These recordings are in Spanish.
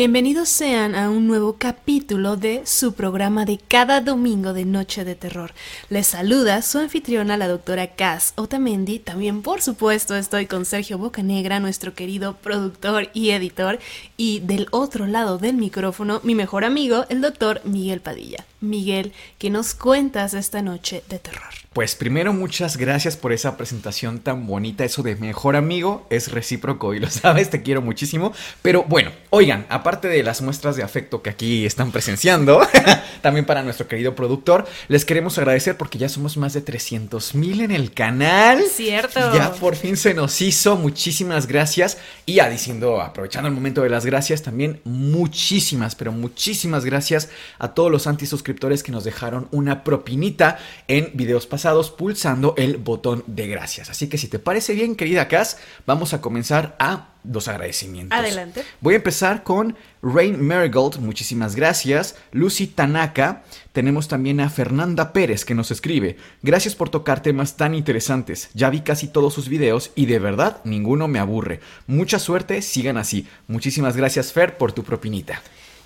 Bienvenidos sean a un nuevo capítulo de su programa de cada domingo de Noche de Terror. Les saluda su anfitriona, la doctora Cass Otamendi. También, por supuesto, estoy con Sergio Bocanegra, nuestro querido productor y editor. Y del otro lado del micrófono, mi mejor amigo, el doctor Miguel Padilla. Miguel, ¿qué nos cuentas esta noche de terror? Pues primero muchas gracias por esa presentación tan bonita, eso de mejor amigo es recíproco y lo sabes, te quiero muchísimo. Pero bueno, oigan, aparte de las muestras de afecto que aquí están presenciando, también para nuestro querido productor, les queremos agradecer porque ya somos más de 300 mil en el canal. Cierto. Ya por fin se nos hizo, muchísimas gracias. Y ya diciendo, aprovechando el momento de las gracias, también muchísimas, pero muchísimas gracias a todos los antisuscriptores que nos dejaron una propinita en videos pasados pulsando el botón de gracias. Así que si te parece bien, querida Cass, vamos a comenzar a los agradecimientos. Adelante. Voy a empezar con Rain Marigold, muchísimas gracias. Lucy Tanaka. Tenemos también a Fernanda Pérez que nos escribe. Gracias por tocar temas tan interesantes. Ya vi casi todos sus videos y de verdad ninguno me aburre. Mucha suerte, sigan así. Muchísimas gracias Fer por tu propinita.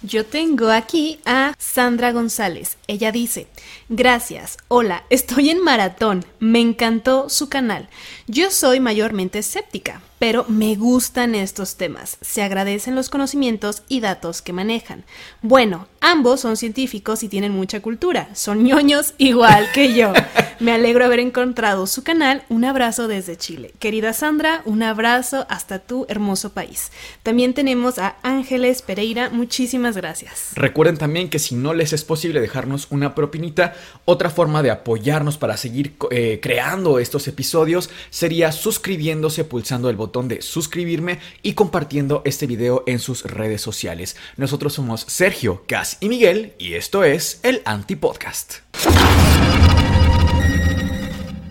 Yo tengo aquí a Sandra González. Ella dice, gracias, hola, estoy en maratón, me encantó su canal. Yo soy mayormente escéptica, pero me gustan estos temas. Se agradecen los conocimientos y datos que manejan. Bueno, ambos son científicos y tienen mucha cultura. Son ñoños igual que yo. Me alegro haber encontrado su canal. Un abrazo desde Chile. Querida Sandra, un abrazo hasta tu hermoso país. También tenemos a Ángeles Pereira. Muchísimas gracias. Recuerden también que si no les es posible dejarnos una propinita, otra forma de apoyarnos para seguir eh, creando estos episodios sería suscribiéndose pulsando el botón de suscribirme y compartiendo este video en sus redes sociales. Nosotros somos Sergio, Cas y Miguel y esto es el Antipodcast.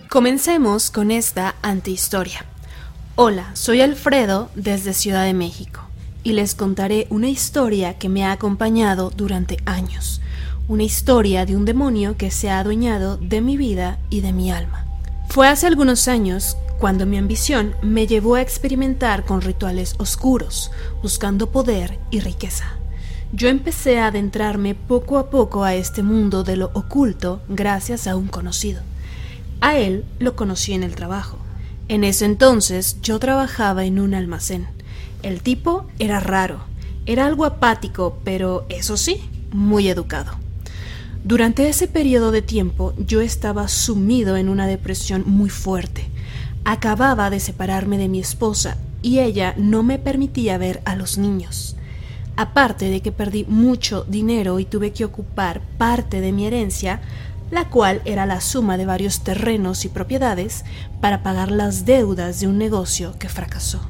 Comencemos con esta antihistoria. Hola, soy Alfredo desde Ciudad de México y les contaré una historia que me ha acompañado durante años. Una historia de un demonio que se ha adueñado de mi vida y de mi alma. Fue hace algunos años cuando mi ambición me llevó a experimentar con rituales oscuros, buscando poder y riqueza. Yo empecé a adentrarme poco a poco a este mundo de lo oculto gracias a un conocido. A él lo conocí en el trabajo. En ese entonces yo trabajaba en un almacén. El tipo era raro, era algo apático, pero eso sí, muy educado. Durante ese periodo de tiempo yo estaba sumido en una depresión muy fuerte. Acababa de separarme de mi esposa y ella no me permitía ver a los niños. Aparte de que perdí mucho dinero y tuve que ocupar parte de mi herencia, la cual era la suma de varios terrenos y propiedades para pagar las deudas de un negocio que fracasó.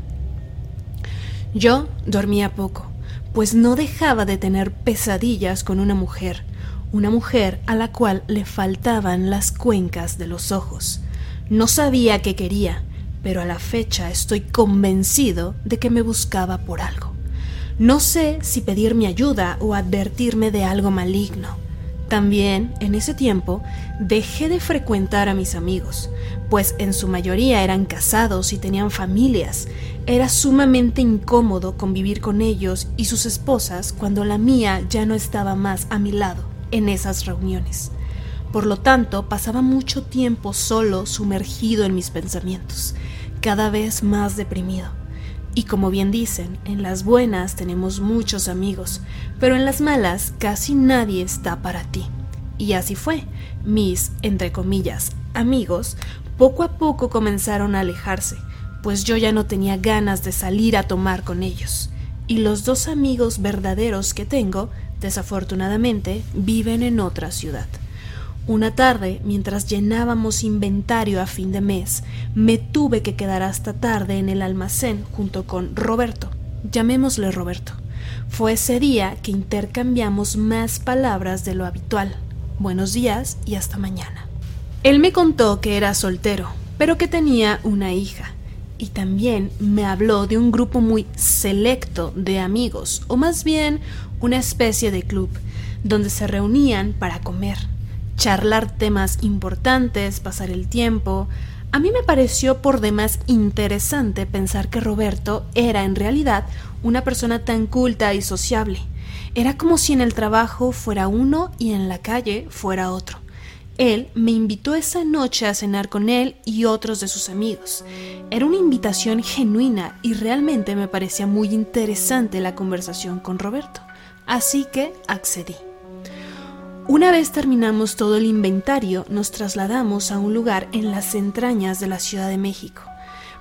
Yo dormía poco, pues no dejaba de tener pesadillas con una mujer, una mujer a la cual le faltaban las cuencas de los ojos. No sabía qué quería, pero a la fecha estoy convencido de que me buscaba por algo. No sé si pedir mi ayuda o advertirme de algo maligno. También, en ese tiempo, dejé de frecuentar a mis amigos, pues en su mayoría eran casados y tenían familias. Era sumamente incómodo convivir con ellos y sus esposas cuando la mía ya no estaba más a mi lado en esas reuniones. Por lo tanto, pasaba mucho tiempo solo sumergido en mis pensamientos, cada vez más deprimido. Y como bien dicen, en las buenas tenemos muchos amigos, pero en las malas casi nadie está para ti. Y así fue. Mis, entre comillas, amigos, poco a poco comenzaron a alejarse, pues yo ya no tenía ganas de salir a tomar con ellos. Y los dos amigos verdaderos que tengo Desafortunadamente, viven en otra ciudad. Una tarde, mientras llenábamos inventario a fin de mes, me tuve que quedar hasta tarde en el almacén junto con Roberto. Llamémosle Roberto. Fue ese día que intercambiamos más palabras de lo habitual. Buenos días y hasta mañana. Él me contó que era soltero, pero que tenía una hija. Y también me habló de un grupo muy selecto de amigos, o más bien una especie de club, donde se reunían para comer, charlar temas importantes, pasar el tiempo. A mí me pareció por demás interesante pensar que Roberto era en realidad una persona tan culta y sociable. Era como si en el trabajo fuera uno y en la calle fuera otro. Él me invitó esa noche a cenar con él y otros de sus amigos. Era una invitación genuina y realmente me parecía muy interesante la conversación con Roberto. Así que accedí. Una vez terminamos todo el inventario, nos trasladamos a un lugar en las entrañas de la Ciudad de México.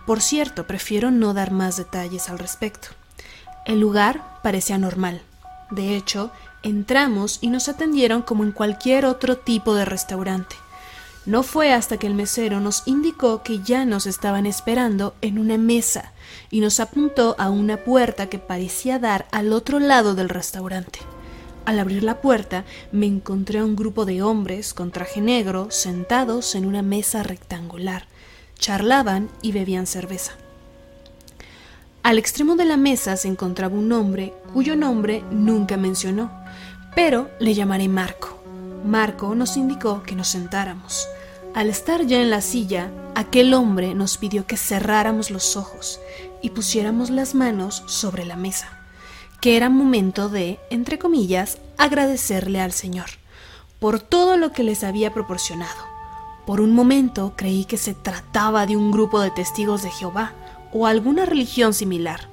Por cierto, prefiero no dar más detalles al respecto. El lugar parecía normal. De hecho, entramos y nos atendieron como en cualquier otro tipo de restaurante. No fue hasta que el mesero nos indicó que ya nos estaban esperando en una mesa y nos apuntó a una puerta que parecía dar al otro lado del restaurante. Al abrir la puerta me encontré a un grupo de hombres con traje negro sentados en una mesa rectangular. Charlaban y bebían cerveza. Al extremo de la mesa se encontraba un hombre cuyo nombre nunca mencionó, pero le llamaré Marco. Marco nos indicó que nos sentáramos. Al estar ya en la silla, aquel hombre nos pidió que cerráramos los ojos y pusiéramos las manos sobre la mesa, que era momento de, entre comillas, agradecerle al Señor por todo lo que les había proporcionado. Por un momento creí que se trataba de un grupo de testigos de Jehová, o alguna religión similar.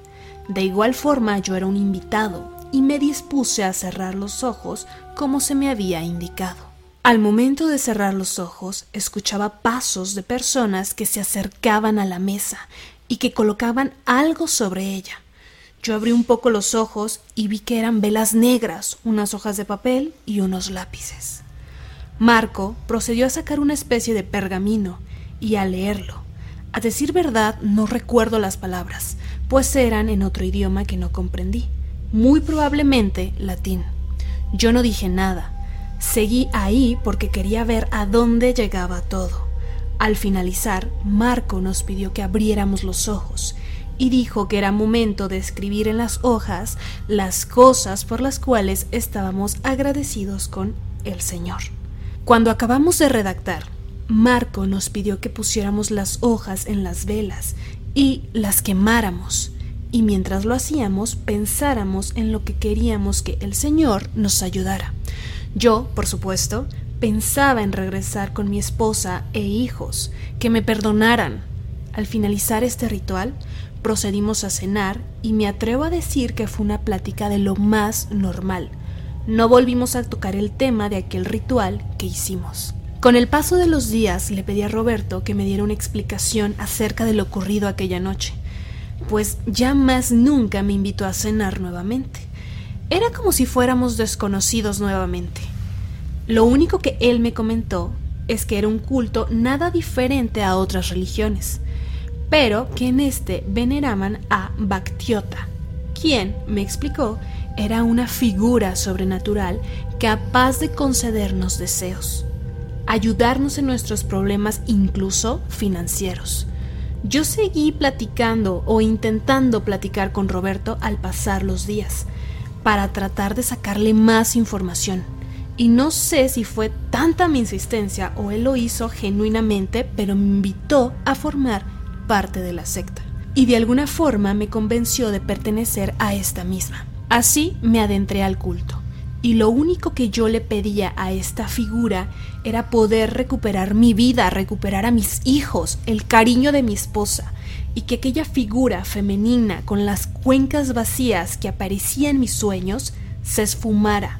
De igual forma yo era un invitado y me dispuse a cerrar los ojos como se me había indicado. Al momento de cerrar los ojos escuchaba pasos de personas que se acercaban a la mesa y que colocaban algo sobre ella. Yo abrí un poco los ojos y vi que eran velas negras, unas hojas de papel y unos lápices. Marco procedió a sacar una especie de pergamino y a leerlo. A decir verdad, no recuerdo las palabras, pues eran en otro idioma que no comprendí, muy probablemente latín. Yo no dije nada, seguí ahí porque quería ver a dónde llegaba todo. Al finalizar, Marco nos pidió que abriéramos los ojos y dijo que era momento de escribir en las hojas las cosas por las cuales estábamos agradecidos con el Señor. Cuando acabamos de redactar, Marco nos pidió que pusiéramos las hojas en las velas y las quemáramos, y mientras lo hacíamos pensáramos en lo que queríamos que el Señor nos ayudara. Yo, por supuesto, pensaba en regresar con mi esposa e hijos, que me perdonaran. Al finalizar este ritual, procedimos a cenar y me atrevo a decir que fue una plática de lo más normal. No volvimos a tocar el tema de aquel ritual que hicimos. Con el paso de los días le pedí a Roberto que me diera una explicación acerca de lo ocurrido aquella noche, pues ya más nunca me invitó a cenar nuevamente. Era como si fuéramos desconocidos nuevamente. Lo único que él me comentó es que era un culto nada diferente a otras religiones, pero que en este veneraban a Bactiota, quien, me explicó, era una figura sobrenatural capaz de concedernos deseos ayudarnos en nuestros problemas incluso financieros. Yo seguí platicando o intentando platicar con Roberto al pasar los días, para tratar de sacarle más información. Y no sé si fue tanta mi insistencia o él lo hizo genuinamente, pero me invitó a formar parte de la secta. Y de alguna forma me convenció de pertenecer a esta misma. Así me adentré al culto y lo único que yo le pedía a esta figura era poder recuperar mi vida, recuperar a mis hijos, el cariño de mi esposa, y que aquella figura femenina con las cuencas vacías que aparecía en mis sueños se esfumara.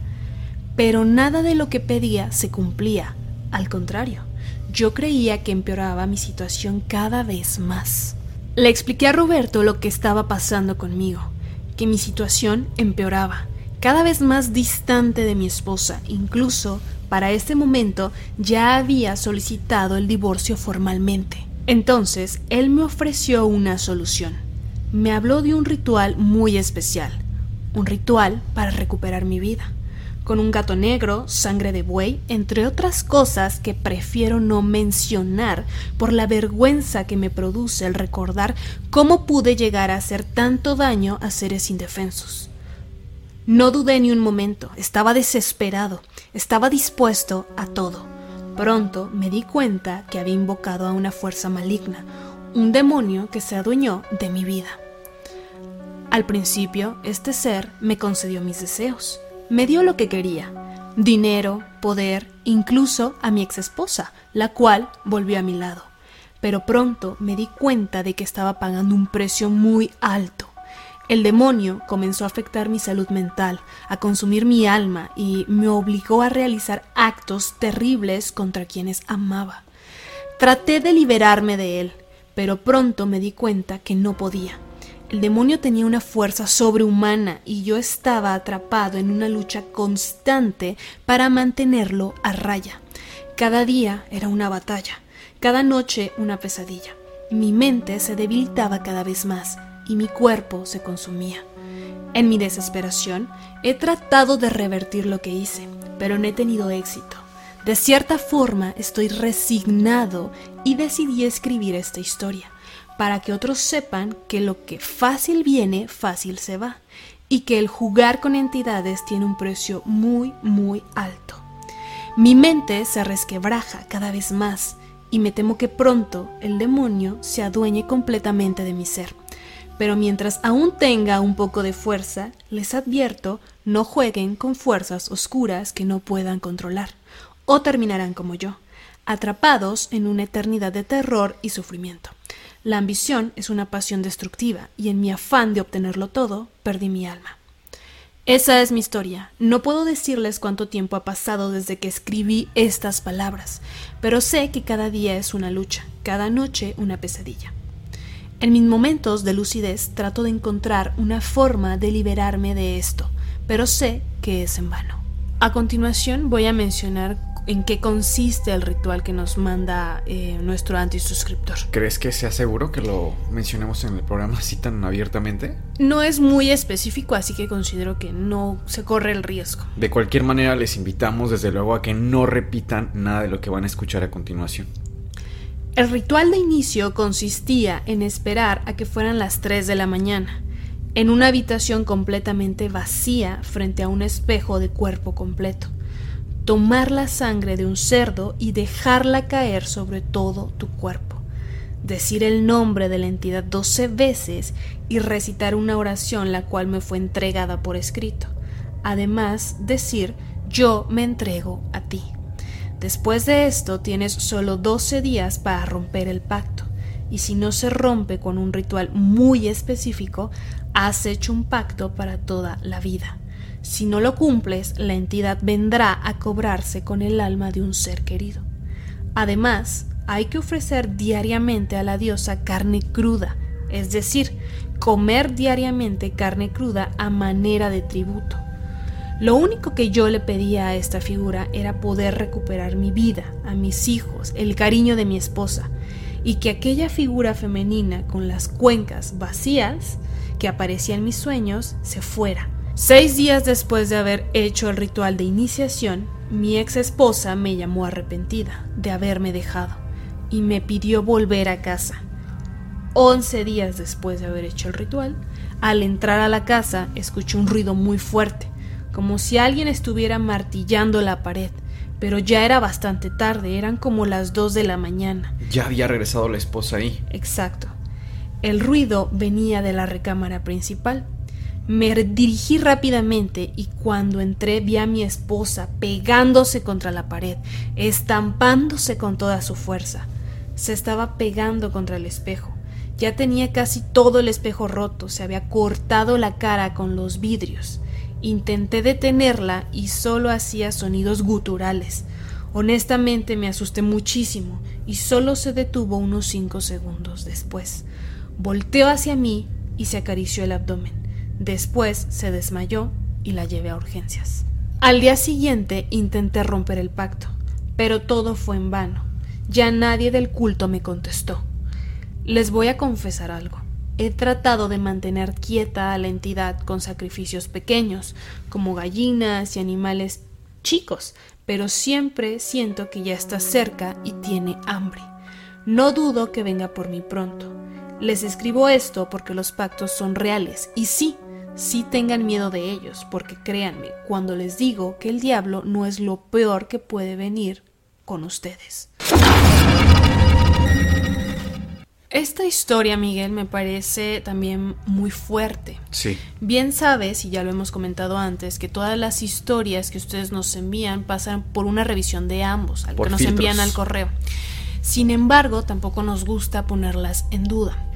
Pero nada de lo que pedía se cumplía, al contrario, yo creía que empeoraba mi situación cada vez más. Le expliqué a Roberto lo que estaba pasando conmigo, que mi situación empeoraba, cada vez más distante de mi esposa. Incluso para ese momento ya había solicitado el divorcio formalmente. Entonces, él me ofreció una solución. Me habló de un ritual muy especial, un ritual para recuperar mi vida con un gato negro, sangre de buey, entre otras cosas que prefiero no mencionar por la vergüenza que me produce el recordar cómo pude llegar a hacer tanto daño a seres indefensos. No dudé ni un momento, estaba desesperado, estaba dispuesto a todo. Pronto me di cuenta que había invocado a una fuerza maligna, un demonio que se adueñó de mi vida. Al principio, este ser me concedió mis deseos me dio lo que quería, dinero, poder, incluso a mi exesposa, la cual volvió a mi lado. Pero pronto me di cuenta de que estaba pagando un precio muy alto. El demonio comenzó a afectar mi salud mental, a consumir mi alma y me obligó a realizar actos terribles contra quienes amaba. Traté de liberarme de él, pero pronto me di cuenta que no podía. El demonio tenía una fuerza sobrehumana y yo estaba atrapado en una lucha constante para mantenerlo a raya. Cada día era una batalla, cada noche una pesadilla. Mi mente se debilitaba cada vez más y mi cuerpo se consumía. En mi desesperación he tratado de revertir lo que hice, pero no he tenido éxito. De cierta forma estoy resignado y decidí escribir esta historia para que otros sepan que lo que fácil viene, fácil se va, y que el jugar con entidades tiene un precio muy, muy alto. Mi mente se resquebraja cada vez más, y me temo que pronto el demonio se adueñe completamente de mi ser. Pero mientras aún tenga un poco de fuerza, les advierto, no jueguen con fuerzas oscuras que no puedan controlar, o terminarán como yo, atrapados en una eternidad de terror y sufrimiento. La ambición es una pasión destructiva y en mi afán de obtenerlo todo, perdí mi alma. Esa es mi historia. No puedo decirles cuánto tiempo ha pasado desde que escribí estas palabras, pero sé que cada día es una lucha, cada noche una pesadilla. En mis momentos de lucidez trato de encontrar una forma de liberarme de esto, pero sé que es en vano. A continuación voy a mencionar en qué consiste el ritual que nos manda eh, nuestro antisuscriptor. ¿Crees que sea seguro que lo mencionemos en el programa así tan abiertamente? No es muy específico, así que considero que no se corre el riesgo. De cualquier manera, les invitamos desde luego a que no repitan nada de lo que van a escuchar a continuación. El ritual de inicio consistía en esperar a que fueran las 3 de la mañana, en una habitación completamente vacía frente a un espejo de cuerpo completo tomar la sangre de un cerdo y dejarla caer sobre todo tu cuerpo, decir el nombre de la entidad doce veces y recitar una oración la cual me fue entregada por escrito. Además, decir yo me entrego a ti. Después de esto tienes solo doce días para romper el pacto, y si no se rompe con un ritual muy específico, has hecho un pacto para toda la vida. Si no lo cumples, la entidad vendrá a cobrarse con el alma de un ser querido. Además, hay que ofrecer diariamente a la diosa carne cruda, es decir, comer diariamente carne cruda a manera de tributo. Lo único que yo le pedía a esta figura era poder recuperar mi vida, a mis hijos, el cariño de mi esposa, y que aquella figura femenina con las cuencas vacías que aparecía en mis sueños se fuera Seis días después de haber hecho el ritual de iniciación, mi ex esposa me llamó arrepentida de haberme dejado y me pidió volver a casa. Once días después de haber hecho el ritual, al entrar a la casa escuché un ruido muy fuerte, como si alguien estuviera martillando la pared, pero ya era bastante tarde, eran como las dos de la mañana. Ya había regresado la esposa ahí. Exacto. El ruido venía de la recámara principal. Me dirigí rápidamente y cuando entré vi a mi esposa pegándose contra la pared, estampándose con toda su fuerza. Se estaba pegando contra el espejo. Ya tenía casi todo el espejo roto, se había cortado la cara con los vidrios. Intenté detenerla y solo hacía sonidos guturales. Honestamente me asusté muchísimo y solo se detuvo unos cinco segundos después. Volteó hacia mí y se acarició el abdomen. Después se desmayó y la llevé a urgencias. Al día siguiente intenté romper el pacto, pero todo fue en vano. Ya nadie del culto me contestó. Les voy a confesar algo. He tratado de mantener quieta a la entidad con sacrificios pequeños, como gallinas y animales chicos, pero siempre siento que ya está cerca y tiene hambre. No dudo que venga por mí pronto. Les escribo esto porque los pactos son reales y sí, sí tengan miedo de ellos, porque créanme, cuando les digo que el diablo no es lo peor que puede venir con ustedes. Esta historia, Miguel, me parece también muy fuerte. Sí. Bien sabes, y ya lo hemos comentado antes, que todas las historias que ustedes nos envían pasan por una revisión de ambos, al que nos envían al correo. Sin embargo, tampoco nos gusta ponerlas en duda.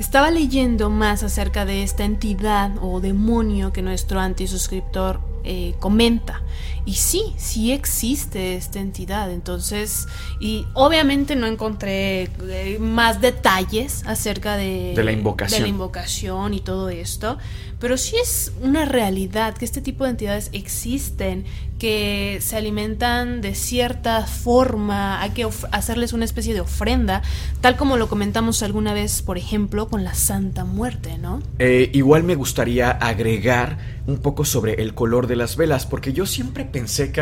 Estaba leyendo más acerca de esta entidad o demonio que nuestro antisuscriptor eh, comenta. Y sí, sí existe esta entidad. Entonces, y obviamente no encontré eh, más detalles acerca de, de, la invocación. de la invocación y todo esto. Pero sí es una realidad que este tipo de entidades existen, que se alimentan de cierta forma, hay que hacerles una especie de ofrenda, tal como lo comentamos alguna vez, por ejemplo, con la Santa Muerte, ¿no? Eh, igual me gustaría agregar un poco sobre el color de las velas, porque yo siempre pensé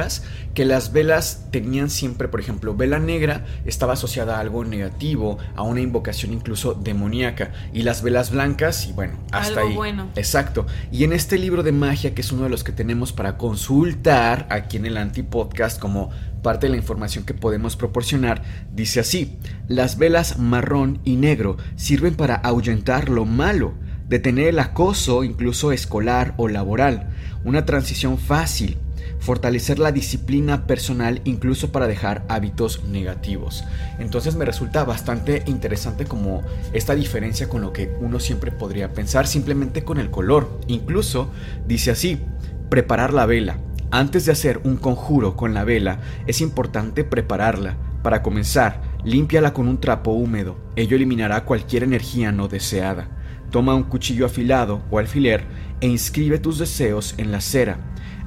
que las velas tenían siempre, por ejemplo, vela negra estaba asociada a algo negativo, a una invocación incluso demoníaca, y las velas blancas, y bueno, hasta algo ahí. Bueno. Exacto. Y en este libro de magia, que es uno de los que tenemos para consultar aquí en el Antipodcast como parte de la información que podemos proporcionar, dice así, las velas marrón y negro sirven para ahuyentar lo malo, detener el acoso incluso escolar o laboral, una transición fácil, fortalecer la disciplina personal incluso para dejar hábitos negativos. Entonces me resulta bastante interesante como esta diferencia con lo que uno siempre podría pensar simplemente con el color. Incluso dice así, preparar la vela. Antes de hacer un conjuro con la vela, es importante prepararla. Para comenzar, límpiala con un trapo húmedo. Ello eliminará cualquier energía no deseada. Toma un cuchillo afilado o alfiler e inscribe tus deseos en la cera.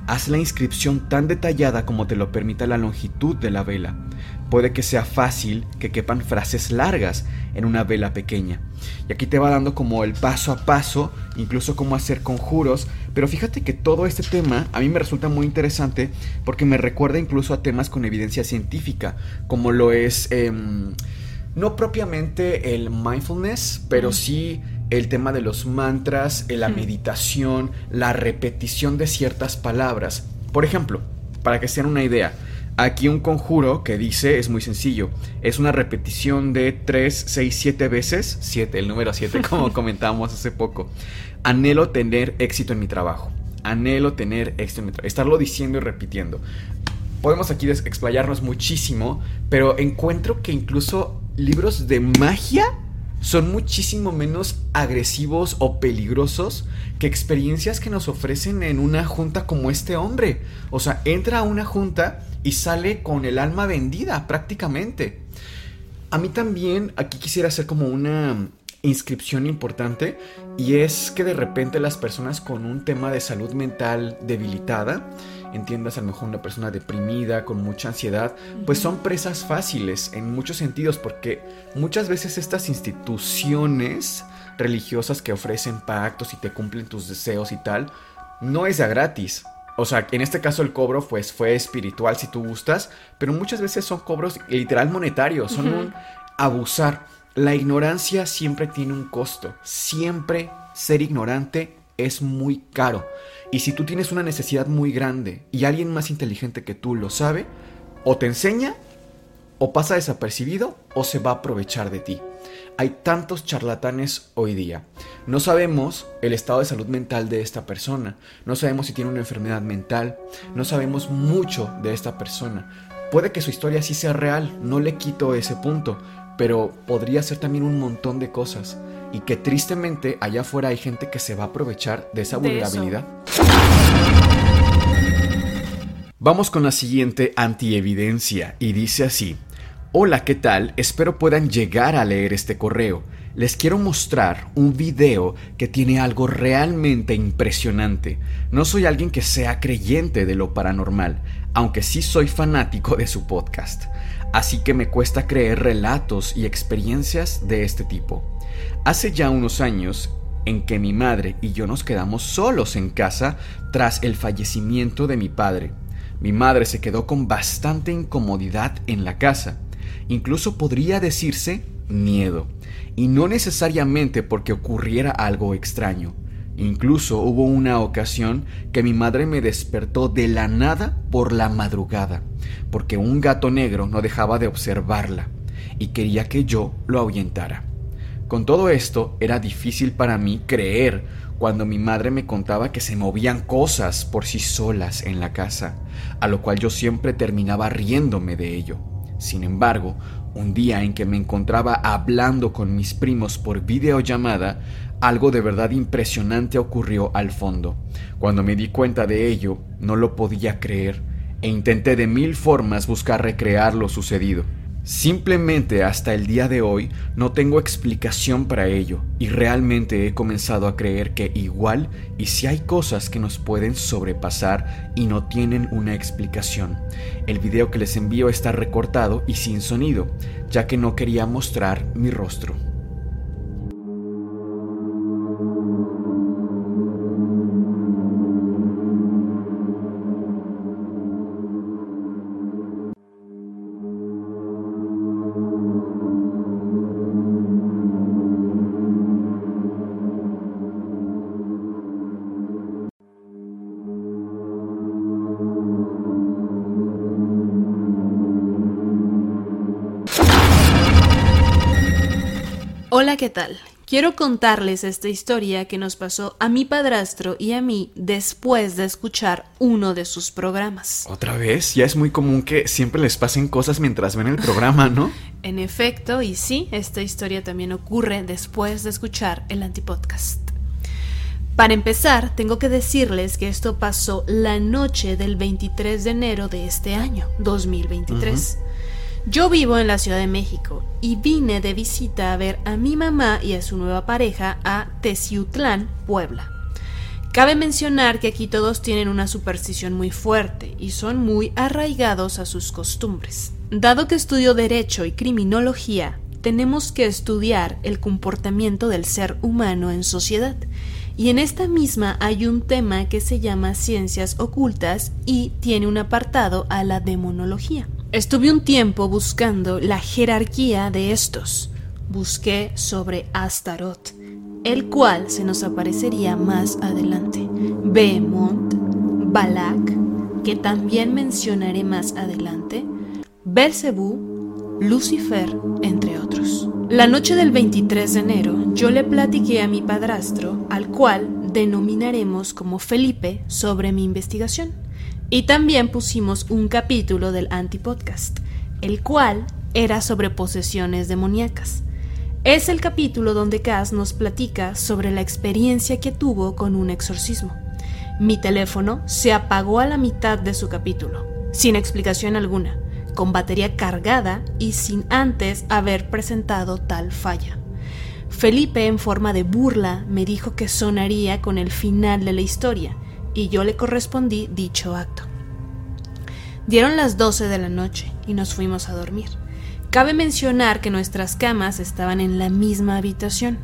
Haz la inscripción tan detallada como te lo permita la longitud de la vela. Puede que sea fácil que quepan frases largas en una vela pequeña. Y aquí te va dando como el paso a paso, incluso cómo hacer conjuros. Pero fíjate que todo este tema a mí me resulta muy interesante porque me recuerda incluso a temas con evidencia científica, como lo es... Em, no propiamente el mindfulness, pero sí el tema de los mantras, la meditación, la repetición de ciertas palabras. Por ejemplo, para que se den una idea, aquí un conjuro que dice es muy sencillo, es una repetición de 3, 6, 7 veces, 7, el número 7 como comentábamos hace poco. Anhelo tener éxito en mi trabajo. Anhelo tener éxito en mi trabajo. Estarlo diciendo y repitiendo. Podemos aquí explayarnos muchísimo, pero encuentro que incluso libros de magia son muchísimo menos agresivos o peligrosos que experiencias que nos ofrecen en una junta como este hombre. O sea, entra a una junta y sale con el alma vendida prácticamente. A mí también aquí quisiera hacer como una inscripción importante y es que de repente las personas con un tema de salud mental debilitada entiendas a lo mejor una persona deprimida, con mucha ansiedad, pues son presas fáciles en muchos sentidos, porque muchas veces estas instituciones religiosas que ofrecen pactos y te cumplen tus deseos y tal, no es a gratis. O sea, en este caso el cobro pues fue espiritual si tú gustas, pero muchas veces son cobros literal monetarios, son un abusar. La ignorancia siempre tiene un costo, siempre ser ignorante es muy caro. Y si tú tienes una necesidad muy grande y alguien más inteligente que tú lo sabe, o te enseña, o pasa desapercibido, o se va a aprovechar de ti. Hay tantos charlatanes hoy día. No sabemos el estado de salud mental de esta persona. No sabemos si tiene una enfermedad mental. No sabemos mucho de esta persona. Puede que su historia sí sea real, no le quito ese punto, pero podría ser también un montón de cosas y que tristemente allá afuera hay gente que se va a aprovechar de esa vulnerabilidad. Vamos con la siguiente antievidencia y dice así. Hola, ¿qué tal? Espero puedan llegar a leer este correo. les quiero mostrar un video que tiene algo realmente impresionante. No soy alguien que sea creyente de lo paranormal, aunque sí soy fanático de su podcast. Así que me cuesta creer relatos y experiencias de este tipo. Hace ya unos años en que mi madre y yo nos quedamos solos en casa tras el fallecimiento de mi padre. Mi madre se quedó con bastante incomodidad en la casa, incluso podría decirse miedo, y no necesariamente porque ocurriera algo extraño. Incluso hubo una ocasión que mi madre me despertó de la nada por la madrugada, porque un gato negro no dejaba de observarla y quería que yo lo ahuyentara. Con todo esto era difícil para mí creer cuando mi madre me contaba que se movían cosas por sí solas en la casa, a lo cual yo siempre terminaba riéndome de ello. Sin embargo, un día en que me encontraba hablando con mis primos por videollamada, algo de verdad impresionante ocurrió al fondo. Cuando me di cuenta de ello, no lo podía creer e intenté de mil formas buscar recrear lo sucedido. Simplemente hasta el día de hoy no tengo explicación para ello y realmente he comenzado a creer que igual y si hay cosas que nos pueden sobrepasar y no tienen una explicación. El video que les envío está recortado y sin sonido, ya que no quería mostrar mi rostro. ¿Qué tal? Quiero contarles esta historia que nos pasó a mi padrastro y a mí después de escuchar uno de sus programas. ¿Otra vez? Ya es muy común que siempre les pasen cosas mientras ven el programa, ¿no? en efecto, y sí, esta historia también ocurre después de escuchar el antipodcast. Para empezar, tengo que decirles que esto pasó la noche del 23 de enero de este año, 2023. Yo vivo en la Ciudad de México y vine de visita a ver a mi mamá y a su nueva pareja a Teciutlán, Puebla. Cabe mencionar que aquí todos tienen una superstición muy fuerte y son muy arraigados a sus costumbres. Dado que estudio Derecho y Criminología, tenemos que estudiar el comportamiento del ser humano en sociedad. Y en esta misma hay un tema que se llama ciencias ocultas y tiene un apartado a la demonología. Estuve un tiempo buscando la jerarquía de estos. Busqué sobre Astaroth, el cual se nos aparecería más adelante. Behemoth, Balak, que también mencionaré más adelante, Belcebú, Lucifer, entre otros. La noche del 23 de enero yo le platiqué a mi padrastro, al cual denominaremos como Felipe, sobre mi investigación. Y también pusimos un capítulo del Antipodcast, el cual era sobre posesiones demoníacas. Es el capítulo donde Cass nos platica sobre la experiencia que tuvo con un exorcismo. Mi teléfono se apagó a la mitad de su capítulo, sin explicación alguna, con batería cargada y sin antes haber presentado tal falla. Felipe, en forma de burla, me dijo que sonaría con el final de la historia, y yo le correspondí dicho acto. Dieron las 12 de la noche y nos fuimos a dormir. Cabe mencionar que nuestras camas estaban en la misma habitación.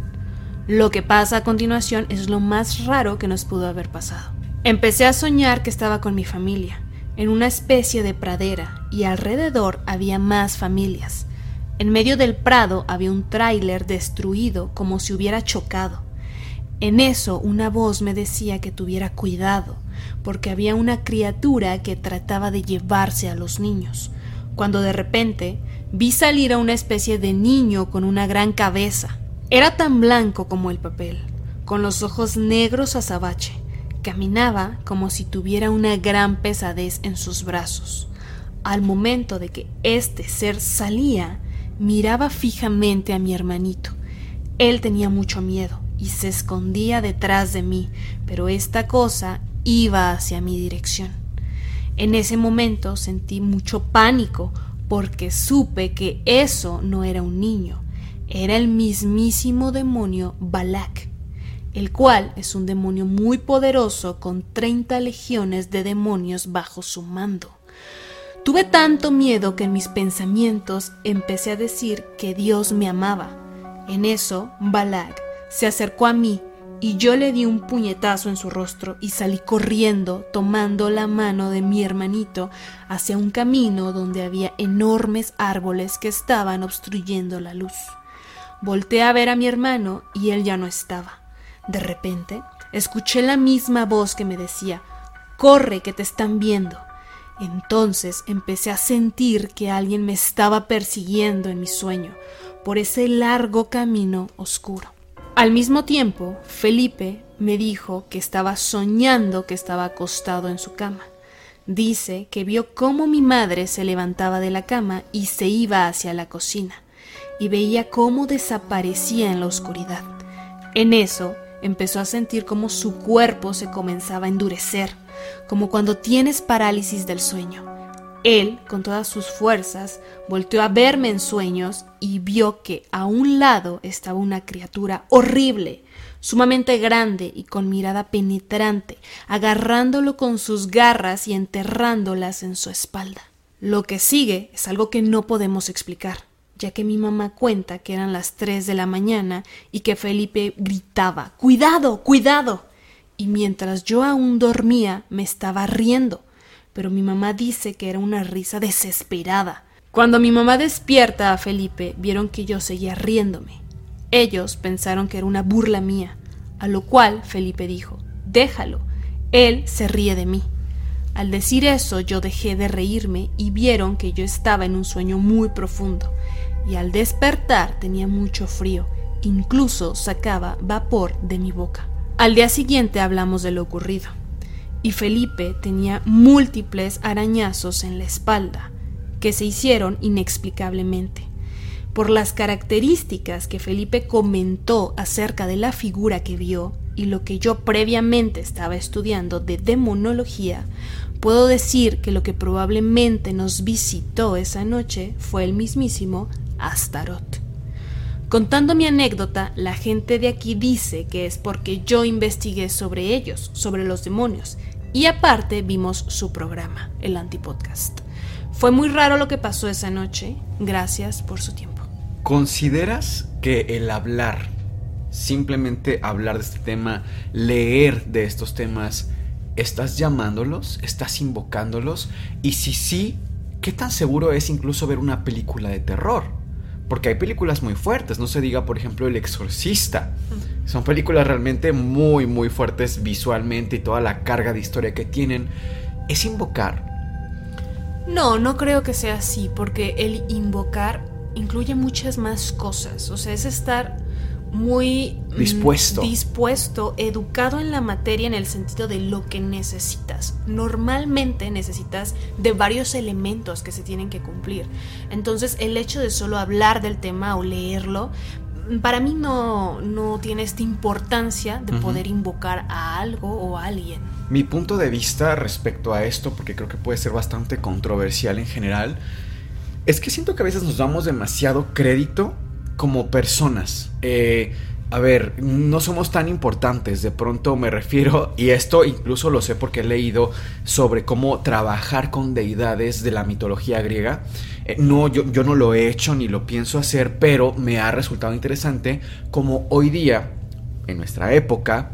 Lo que pasa a continuación es lo más raro que nos pudo haber pasado. Empecé a soñar que estaba con mi familia, en una especie de pradera, y alrededor había más familias. En medio del prado había un tráiler destruido como si hubiera chocado. En eso una voz me decía que tuviera cuidado, porque había una criatura que trataba de llevarse a los niños, cuando de repente vi salir a una especie de niño con una gran cabeza. Era tan blanco como el papel, con los ojos negros azabache. Caminaba como si tuviera una gran pesadez en sus brazos. Al momento de que este ser salía, miraba fijamente a mi hermanito. Él tenía mucho miedo y se escondía detrás de mí, pero esta cosa iba hacia mi dirección. En ese momento sentí mucho pánico porque supe que eso no era un niño, era el mismísimo demonio Balak, el cual es un demonio muy poderoso con 30 legiones de demonios bajo su mando. Tuve tanto miedo que en mis pensamientos empecé a decir que Dios me amaba. En eso, Balak se acercó a mí y yo le di un puñetazo en su rostro y salí corriendo, tomando la mano de mi hermanito hacia un camino donde había enormes árboles que estaban obstruyendo la luz. Volté a ver a mi hermano y él ya no estaba. De repente, escuché la misma voz que me decía, Corre, que te están viendo. Entonces empecé a sentir que alguien me estaba persiguiendo en mi sueño por ese largo camino oscuro. Al mismo tiempo, Felipe me dijo que estaba soñando que estaba acostado en su cama. Dice que vio cómo mi madre se levantaba de la cama y se iba hacia la cocina, y veía cómo desaparecía en la oscuridad. En eso empezó a sentir cómo su cuerpo se comenzaba a endurecer, como cuando tienes parálisis del sueño. Él, con todas sus fuerzas, volteó a verme en sueños y vio que a un lado estaba una criatura horrible, sumamente grande y con mirada penetrante, agarrándolo con sus garras y enterrándolas en su espalda. Lo que sigue es algo que no podemos explicar, ya que mi mamá cuenta que eran las tres de la mañana y que Felipe gritaba Cuidado, cuidado. Y mientras yo aún dormía me estaba riendo pero mi mamá dice que era una risa desesperada. Cuando mi mamá despierta a Felipe, vieron que yo seguía riéndome. Ellos pensaron que era una burla mía, a lo cual Felipe dijo, déjalo, él se ríe de mí. Al decir eso yo dejé de reírme y vieron que yo estaba en un sueño muy profundo, y al despertar tenía mucho frío, incluso sacaba vapor de mi boca. Al día siguiente hablamos de lo ocurrido y Felipe tenía múltiples arañazos en la espalda, que se hicieron inexplicablemente. Por las características que Felipe comentó acerca de la figura que vio y lo que yo previamente estaba estudiando de demonología, puedo decir que lo que probablemente nos visitó esa noche fue el mismísimo Astaroth. Contando mi anécdota, la gente de aquí dice que es porque yo investigué sobre ellos, sobre los demonios, y aparte vimos su programa, el Antipodcast. Fue muy raro lo que pasó esa noche. Gracias por su tiempo. ¿Consideras que el hablar, simplemente hablar de este tema, leer de estos temas, estás llamándolos, estás invocándolos? Y si sí, ¿qué tan seguro es incluso ver una película de terror? Porque hay películas muy fuertes, no se diga por ejemplo El Exorcista. Son películas realmente muy muy fuertes visualmente y toda la carga de historia que tienen. ¿Es invocar? No, no creo que sea así, porque el invocar incluye muchas más cosas. O sea, es estar muy mm, dispuesto. dispuesto, educado en la materia en el sentido de lo que necesitas. Normalmente necesitas de varios elementos que se tienen que cumplir. Entonces el hecho de solo hablar del tema o leerlo, para mí no, no tiene esta importancia de poder invocar a algo o a alguien. Mi punto de vista respecto a esto, porque creo que puede ser bastante controversial en general, es que siento que a veces nos damos demasiado crédito como personas. Eh, a ver, no somos tan importantes, de pronto me refiero, y esto incluso lo sé porque he leído sobre cómo trabajar con deidades de la mitología griega. Eh, no, yo, yo, no lo he hecho ni lo pienso hacer, pero me ha resultado interesante como hoy día, en nuestra época,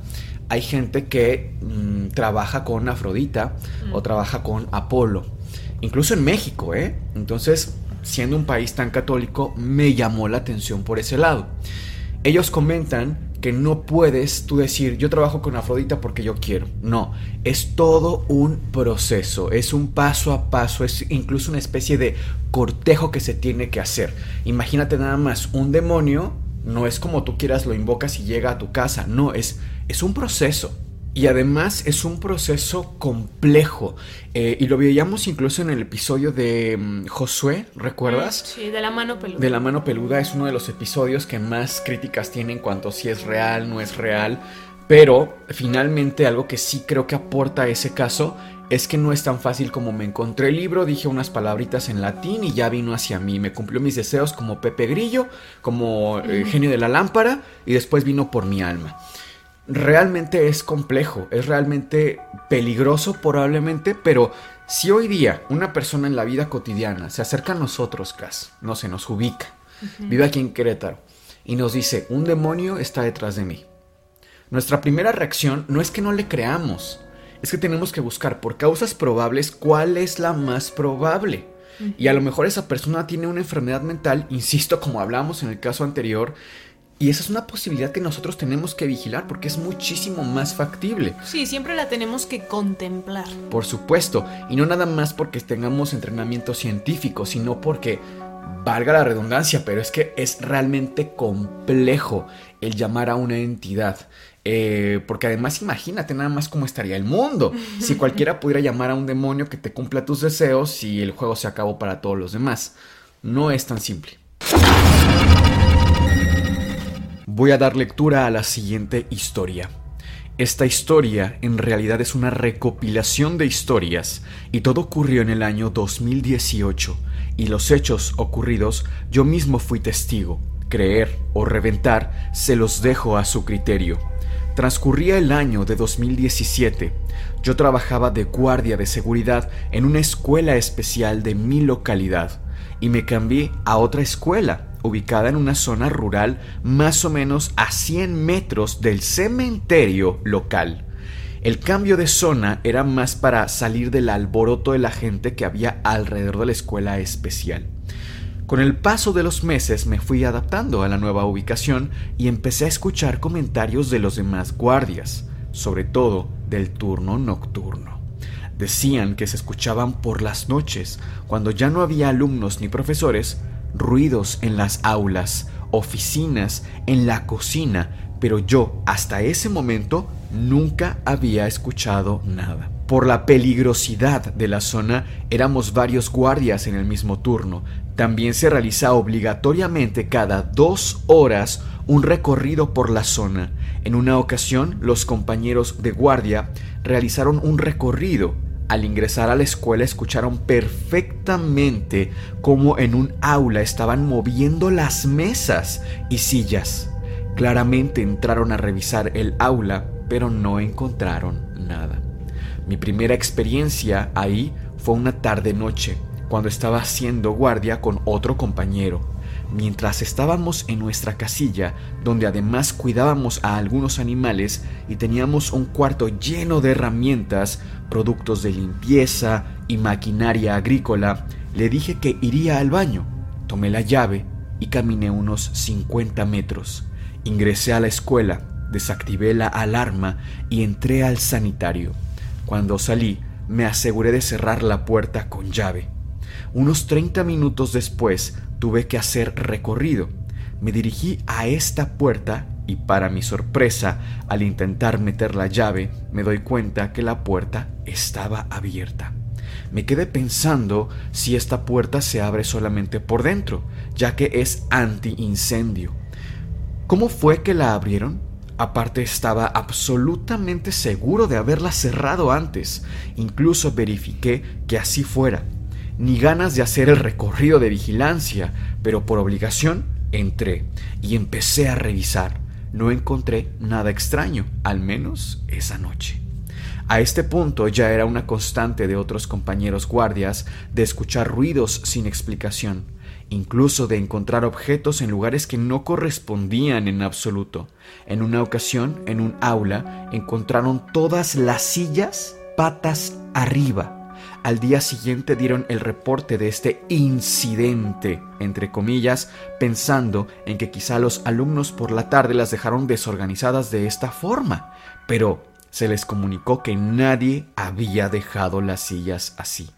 hay gente que mm, trabaja con Afrodita o mm. trabaja con Apolo. Incluso en México, ¿eh? Entonces, siendo un país tan católico, me llamó la atención por ese lado. Ellos comentan que no puedes tú decir yo trabajo con Afrodita porque yo quiero. No, es todo un proceso, es un paso a paso, es incluso una especie de cortejo que se tiene que hacer. Imagínate nada más, un demonio no es como tú quieras lo invocas y llega a tu casa, no, es, es un proceso. Y además es un proceso complejo. Eh, y lo veíamos incluso en el episodio de mm, Josué, ¿recuerdas? Sí, de la mano peluda. De la mano peluda es uno de los episodios que más críticas tiene en cuanto a si es real, no es real. Pero finalmente algo que sí creo que aporta a ese caso es que no es tan fácil como me encontré el libro, dije unas palabritas en latín y ya vino hacia mí, me cumplió mis deseos como Pepe Grillo, como eh, genio de la lámpara y después vino por mi alma. Realmente es complejo, es realmente peligroso probablemente, pero si hoy día una persona en la vida cotidiana se acerca a nosotros, Cas, no se nos ubica, vive aquí en Querétaro y nos dice, un demonio está detrás de mí. Nuestra primera reacción no es que no le creamos, es que tenemos que buscar por causas probables cuál es la más probable. Y a lo mejor esa persona tiene una enfermedad mental, insisto, como hablamos en el caso anterior, y esa es una posibilidad que nosotros tenemos que vigilar porque es muchísimo más factible. Sí, siempre la tenemos que contemplar. Por supuesto, y no nada más porque tengamos entrenamiento científico, sino porque valga la redundancia, pero es que es realmente complejo el llamar a una entidad. Eh, porque además imagínate nada más cómo estaría el mundo si cualquiera pudiera llamar a un demonio que te cumpla tus deseos y el juego se acabó para todos los demás. No es tan simple. Voy a dar lectura a la siguiente historia. Esta historia en realidad es una recopilación de historias y todo ocurrió en el año 2018 y los hechos ocurridos yo mismo fui testigo. Creer o reventar se los dejo a su criterio. Transcurría el año de 2017. Yo trabajaba de guardia de seguridad en una escuela especial de mi localidad y me cambié a otra escuela ubicada en una zona rural más o menos a 100 metros del cementerio local. El cambio de zona era más para salir del alboroto de la gente que había alrededor de la escuela especial. Con el paso de los meses me fui adaptando a la nueva ubicación y empecé a escuchar comentarios de los demás guardias, sobre todo del turno nocturno. Decían que se escuchaban por las noches, cuando ya no había alumnos ni profesores, ruidos en las aulas, oficinas, en la cocina, pero yo hasta ese momento nunca había escuchado nada. Por la peligrosidad de la zona, éramos varios guardias en el mismo turno. También se realiza obligatoriamente cada dos horas un recorrido por la zona. En una ocasión, los compañeros de guardia realizaron un recorrido al ingresar a la escuela escucharon perfectamente cómo en un aula estaban moviendo las mesas y sillas. Claramente entraron a revisar el aula, pero no encontraron nada. Mi primera experiencia ahí fue una tarde-noche, cuando estaba haciendo guardia con otro compañero. Mientras estábamos en nuestra casilla, donde además cuidábamos a algunos animales y teníamos un cuarto lleno de herramientas, productos de limpieza y maquinaria agrícola, le dije que iría al baño. Tomé la llave y caminé unos 50 metros. Ingresé a la escuela, desactivé la alarma y entré al sanitario. Cuando salí, me aseguré de cerrar la puerta con llave. Unos 30 minutos después tuve que hacer recorrido. Me dirigí a esta puerta y para mi sorpresa, al intentar meter la llave, me doy cuenta que la puerta estaba abierta. Me quedé pensando si esta puerta se abre solamente por dentro, ya que es anti-incendio. ¿Cómo fue que la abrieron? Aparte estaba absolutamente seguro de haberla cerrado antes. Incluso verifiqué que así fuera ni ganas de hacer el recorrido de vigilancia, pero por obligación entré y empecé a revisar. No encontré nada extraño, al menos esa noche. A este punto ya era una constante de otros compañeros guardias de escuchar ruidos sin explicación, incluso de encontrar objetos en lugares que no correspondían en absoluto. En una ocasión, en un aula, encontraron todas las sillas patas arriba al día siguiente dieron el reporte de este incidente, entre comillas, pensando en que quizá los alumnos por la tarde las dejaron desorganizadas de esta forma, pero se les comunicó que nadie había dejado las sillas así.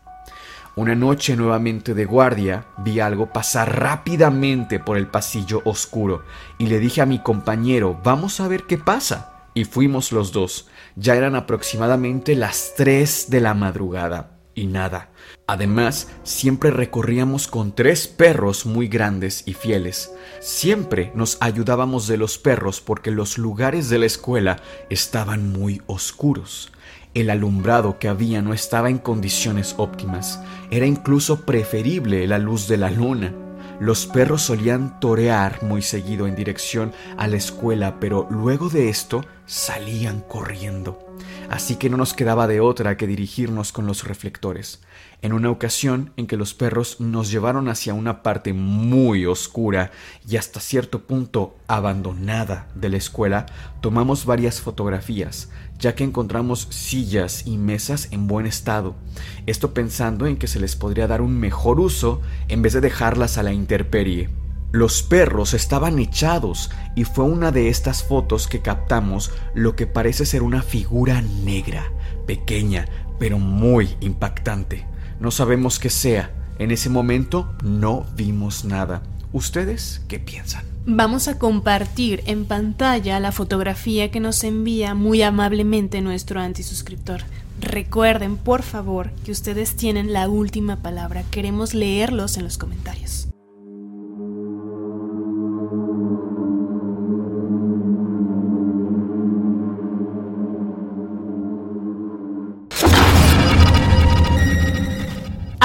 Una noche nuevamente de guardia vi algo pasar rápidamente por el pasillo oscuro y le dije a mi compañero, vamos a ver qué pasa. Y fuimos los dos. Ya eran aproximadamente las 3 de la madrugada y nada. Además, siempre recorríamos con tres perros muy grandes y fieles. Siempre nos ayudábamos de los perros porque los lugares de la escuela estaban muy oscuros. El alumbrado que había no estaba en condiciones óptimas, era incluso preferible la luz de la luna. Los perros solían torear muy seguido en dirección a la escuela, pero luego de esto salían corriendo. Así que no nos quedaba de otra que dirigirnos con los reflectores. En una ocasión en que los perros nos llevaron hacia una parte muy oscura y hasta cierto punto abandonada de la escuela, tomamos varias fotografías, ya que encontramos sillas y mesas en buen estado. Esto pensando en que se les podría dar un mejor uso en vez de dejarlas a la intemperie. Los perros estaban echados y fue una de estas fotos que captamos lo que parece ser una figura negra, pequeña, pero muy impactante. No sabemos qué sea. En ese momento no vimos nada. ¿Ustedes qué piensan? Vamos a compartir en pantalla la fotografía que nos envía muy amablemente nuestro antisuscriptor. Recuerden, por favor, que ustedes tienen la última palabra. Queremos leerlos en los comentarios.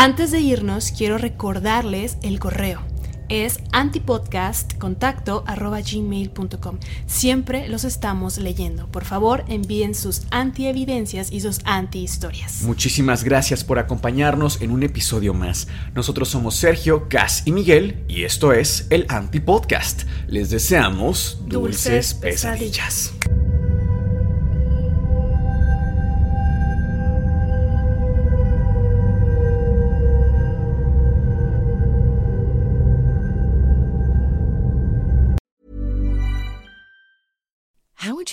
Antes de irnos, quiero recordarles el correo. Es antipodcastcontacto.gmail.com. Siempre los estamos leyendo. Por favor, envíen sus antievidencias y sus antihistorias. Muchísimas gracias por acompañarnos en un episodio más. Nosotros somos Sergio, Gas y Miguel y esto es el Antipodcast. Les deseamos dulces, pesadillas.